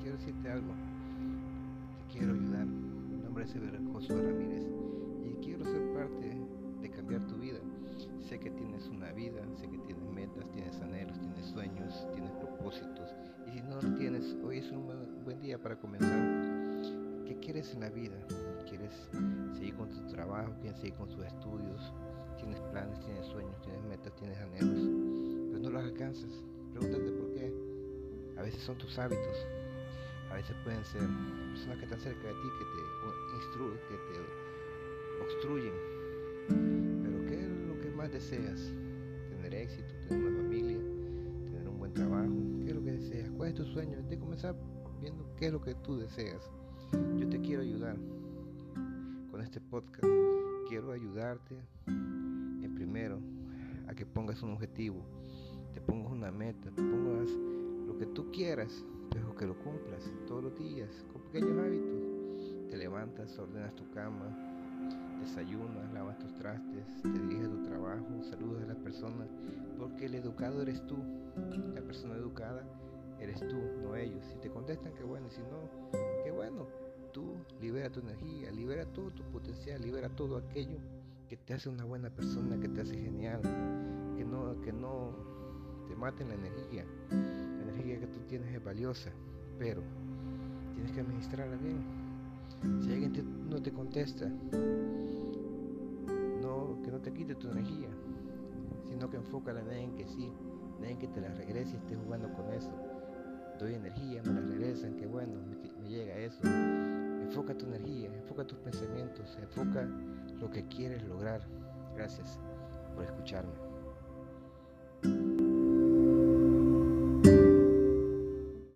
quiero decirte algo, te quiero ayudar. Mi nombre es Evercoso Ramírez y quiero ser parte de cambiar tu vida. Sé que tienes una vida, sé que tienes metas, tienes anhelos, tienes sueños, tienes propósitos. Y si no los tienes, hoy es un buen día para comenzar. ¿Qué quieres en la vida? ¿Quieres seguir con tu trabajo? ¿Quieres seguir con tus estudios? ¿Tienes planes, tienes sueños, tienes metas, tienes anhelos? Pero no los alcanzas. Pregúntate son tus hábitos. A veces pueden ser personas que están cerca de ti que te instruyen, que te obstruyen deseas? Tener éxito, tener una familia, tener un buen trabajo. ¿Qué es lo que deseas? ¿Cuál es tu sueño? De comenzar viendo qué es lo que tú deseas. Yo te quiero ayudar con este podcast. Quiero ayudarte en primero a que pongas un objetivo, te pongas una meta, te pongas lo que tú quieras, pero que lo cumplas todos los días con pequeños hábitos. Te levantas, ordenas tu cama, desayunas, lavas tus trastes, te diriges a tu trabajo, saludas a las personas, porque el educado eres tú, la persona educada eres tú, no ellos. Si te contestan, qué bueno, y si no, qué bueno. Tú libera tu energía, libera todo tu potencial, libera todo aquello que te hace una buena persona, que te hace genial, que no, que no te maten la energía. Pero tienes que administrarla bien. Si alguien no te contesta, te quite tu energía, sino que enfócala en que sí, en que te la regrese y esté jugando con eso. Doy energía, me la regresan, qué bueno, me, llega eso. Enfoca tu energía, enfoca tus pensamientos, enfoca lo que quieres lograr. Gracias por escucharme.